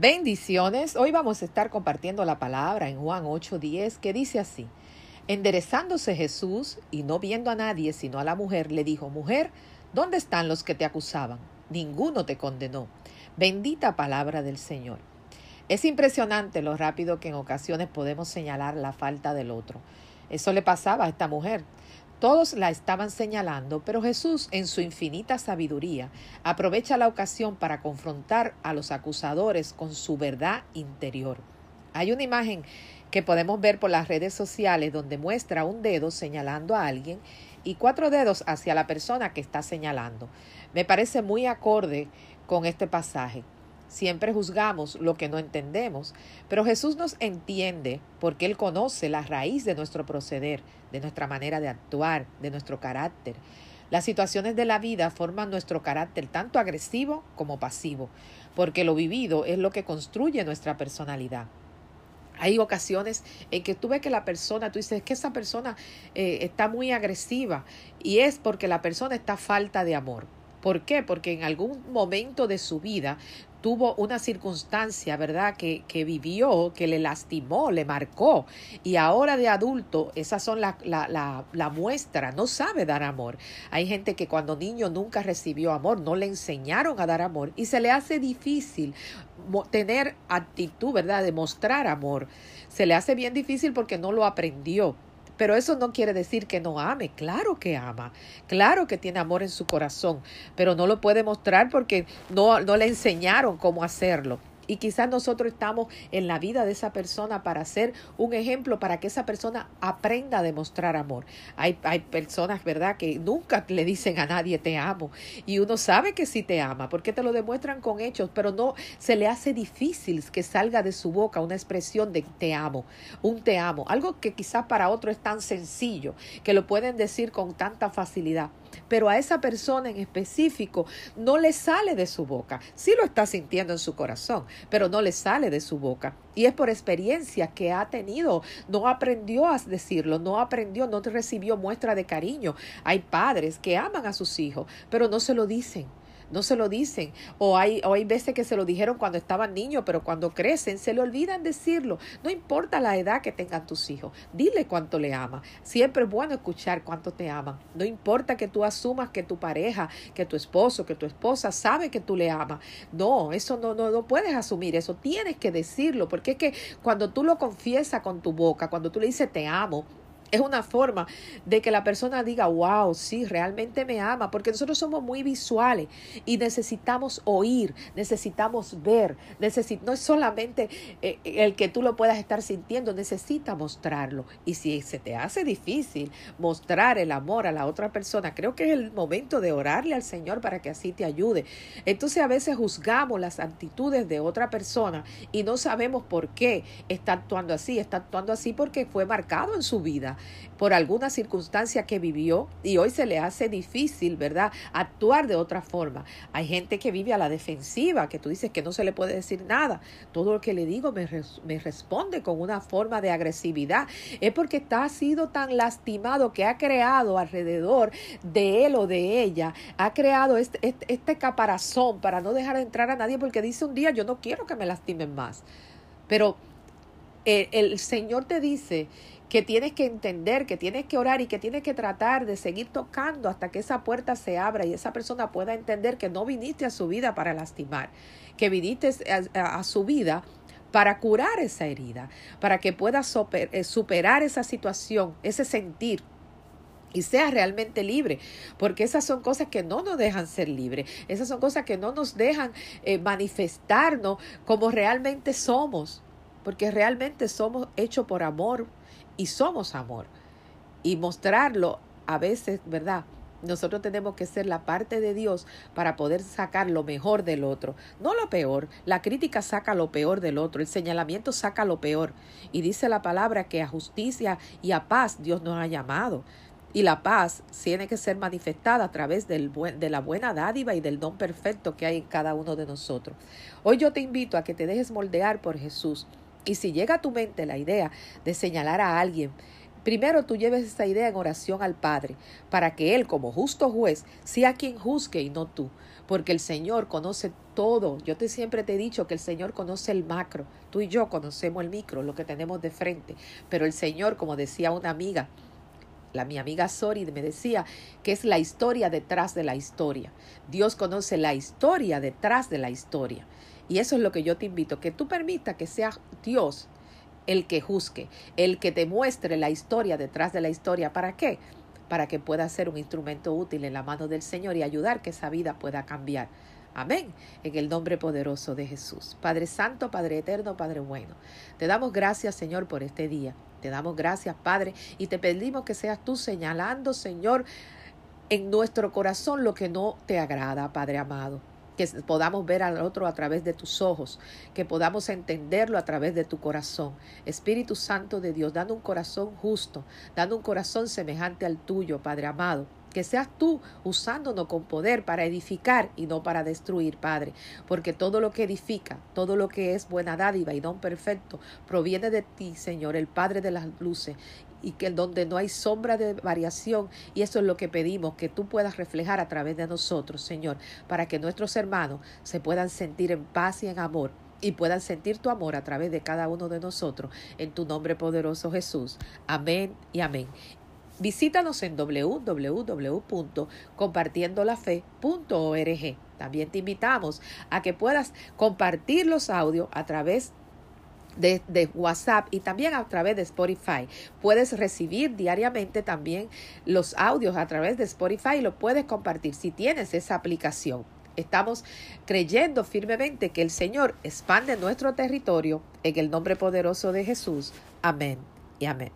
Bendiciones. Hoy vamos a estar compartiendo la palabra en Juan 8:10 que dice así. Enderezándose Jesús y no viendo a nadie sino a la mujer, le dijo, Mujer, ¿dónde están los que te acusaban? Ninguno te condenó. Bendita palabra del Señor. Es impresionante lo rápido que en ocasiones podemos señalar la falta del otro. Eso le pasaba a esta mujer. Todos la estaban señalando, pero Jesús, en su infinita sabiduría, aprovecha la ocasión para confrontar a los acusadores con su verdad interior. Hay una imagen que podemos ver por las redes sociales donde muestra un dedo señalando a alguien y cuatro dedos hacia la persona que está señalando. Me parece muy acorde con este pasaje. Siempre juzgamos lo que no entendemos, pero Jesús nos entiende porque Él conoce la raíz de nuestro proceder, de nuestra manera de actuar, de nuestro carácter. Las situaciones de la vida forman nuestro carácter tanto agresivo como pasivo, porque lo vivido es lo que construye nuestra personalidad. Hay ocasiones en que tú ves que la persona, tú dices que esa persona eh, está muy agresiva y es porque la persona está falta de amor. ¿Por qué? Porque en algún momento de su vida tuvo una circunstancia, ¿verdad?, que, que, vivió, que le lastimó, le marcó. Y ahora de adulto, esas son la, la, la, la, muestra, no sabe dar amor. Hay gente que cuando niño nunca recibió amor, no le enseñaron a dar amor y se le hace difícil tener actitud, ¿verdad?, de mostrar amor. Se le hace bien difícil porque no lo aprendió. Pero eso no quiere decir que no ame. Claro que ama. Claro que tiene amor en su corazón. Pero no lo puede mostrar porque no, no le enseñaron cómo hacerlo. Y quizás nosotros estamos en la vida de esa persona para ser un ejemplo, para que esa persona aprenda a demostrar amor. Hay, hay personas, ¿verdad?, que nunca le dicen a nadie te amo. Y uno sabe que sí te ama, porque te lo demuestran con hechos, pero no se le hace difícil que salga de su boca una expresión de te amo, un te amo. Algo que quizás para otro es tan sencillo, que lo pueden decir con tanta facilidad pero a esa persona en específico no le sale de su boca. Sí lo está sintiendo en su corazón, pero no le sale de su boca. Y es por experiencia que ha tenido, no aprendió a decirlo, no aprendió, no recibió muestra de cariño. Hay padres que aman a sus hijos, pero no se lo dicen no se lo dicen. O hay, o hay veces que se lo dijeron cuando estaban niños, pero cuando crecen se le olvidan decirlo. No importa la edad que tengan tus hijos, dile cuánto le ama. Siempre es bueno escuchar cuánto te aman. No importa que tú asumas que tu pareja, que tu esposo, que tu esposa sabe que tú le amas. No, eso no, no, no puedes asumir eso. Tienes que decirlo, porque es que cuando tú lo confiesas con tu boca, cuando tú le dices te amo, es una forma de que la persona diga, wow, sí, realmente me ama, porque nosotros somos muy visuales y necesitamos oír, necesitamos ver, no es solamente eh, el que tú lo puedas estar sintiendo, necesita mostrarlo. Y si se te hace difícil mostrar el amor a la otra persona, creo que es el momento de orarle al Señor para que así te ayude. Entonces a veces juzgamos las actitudes de otra persona y no sabemos por qué está actuando así, está actuando así porque fue marcado en su vida por alguna circunstancia que vivió y hoy se le hace difícil, ¿verdad?, actuar de otra forma. Hay gente que vive a la defensiva, que tú dices que no se le puede decir nada. Todo lo que le digo me, responde con una forma de agresividad. Es porque está sido tan lastimado que ha creado alrededor de él o de ella, ha creado este, este, este caparazón para no dejar entrar a nadie porque dice un día yo no quiero que me lastimen más. Pero eh, el Señor te dice que tienes que entender, que tienes que orar y que tienes que tratar de seguir tocando hasta que esa puerta se abra y esa persona pueda entender que no viniste a su vida para lastimar, que viniste a, su vida para curar esa herida, para que pueda eh, superar esa situación, ese sentir y sea realmente libre, porque esas son cosas que no nos dejan ser libres, esas son cosas que no nos dejan eh, manifestarnos como realmente somos, porque realmente somos hechos por amor, y somos amor. Y mostrarlo a veces, ¿verdad? Nosotros tenemos que ser la parte de Dios para poder sacar lo mejor del otro, no lo peor. La crítica saca lo peor del otro, el señalamiento saca lo peor. Y dice la palabra que a justicia y a paz Dios nos ha llamado. Y la paz tiene que ser manifestada a través del de la buena dádiva y del don perfecto que hay en cada uno de nosotros. Hoy yo te invito a que te dejes moldear por Jesús y si llega a tu mente la idea de señalar a alguien, primero tú lleves esa idea en oración al Padre, para que Él, como justo juez, sea quien juzgue y no tú. porque el Señor conoce todo. Yo te siempre te he dicho que el Señor conoce el macro. Tú y yo conocemos el micro, lo que tenemos de frente. Pero el Señor, como decía una amiga, la mi amiga Sori me decía que es la historia detrás de la historia. Dios conoce la historia detrás de la historia. Y eso es lo que yo te invito, que tú permitas que sea Dios el que juzgue, el que te muestre la historia detrás de la historia. ¿Para qué? Para que pueda ser un instrumento útil en la mano del Señor y ayudar que esa vida pueda cambiar. Amén. En el nombre poderoso de Jesús. Padre Santo, Padre Eterno, Padre Bueno. Te damos gracias, Señor, por este día. Te damos gracias, Padre, y te pedimos que seas tú señalando, Señor, en nuestro corazón lo que no te agrada, Padre amado que podamos ver al otro a través de tus ojos, que podamos entenderlo a través de tu corazón. Espíritu Santo de Dios, dando un corazón justo, dando un corazón semejante al tuyo, Padre amado. Que seas tú usándonos con poder para edificar y no para destruir, Padre. Porque todo lo que edifica, todo lo que es buena dádiva y don perfecto, proviene de ti, Señor, el Padre de las luces y que donde no hay sombra de variación y eso es lo que pedimos que tú puedas reflejar a través de nosotros Señor para que nuestros hermanos se puedan sentir en paz y en amor y puedan sentir tu amor a través de cada uno de nosotros. En tu nombre poderoso Jesús. Amén y amén. Visítanos en www.compartiendolafe.org. También te invitamos a que puedas compartir los audios a través de, de, WhatsApp y también a través de Spotify. Puedes recibir diariamente también los audios a través de Spotify y lo puedes compartir si tienes esa aplicación. Estamos creyendo firmemente que el Señor expande nuestro territorio en el nombre poderoso de Jesús. Amén y amén.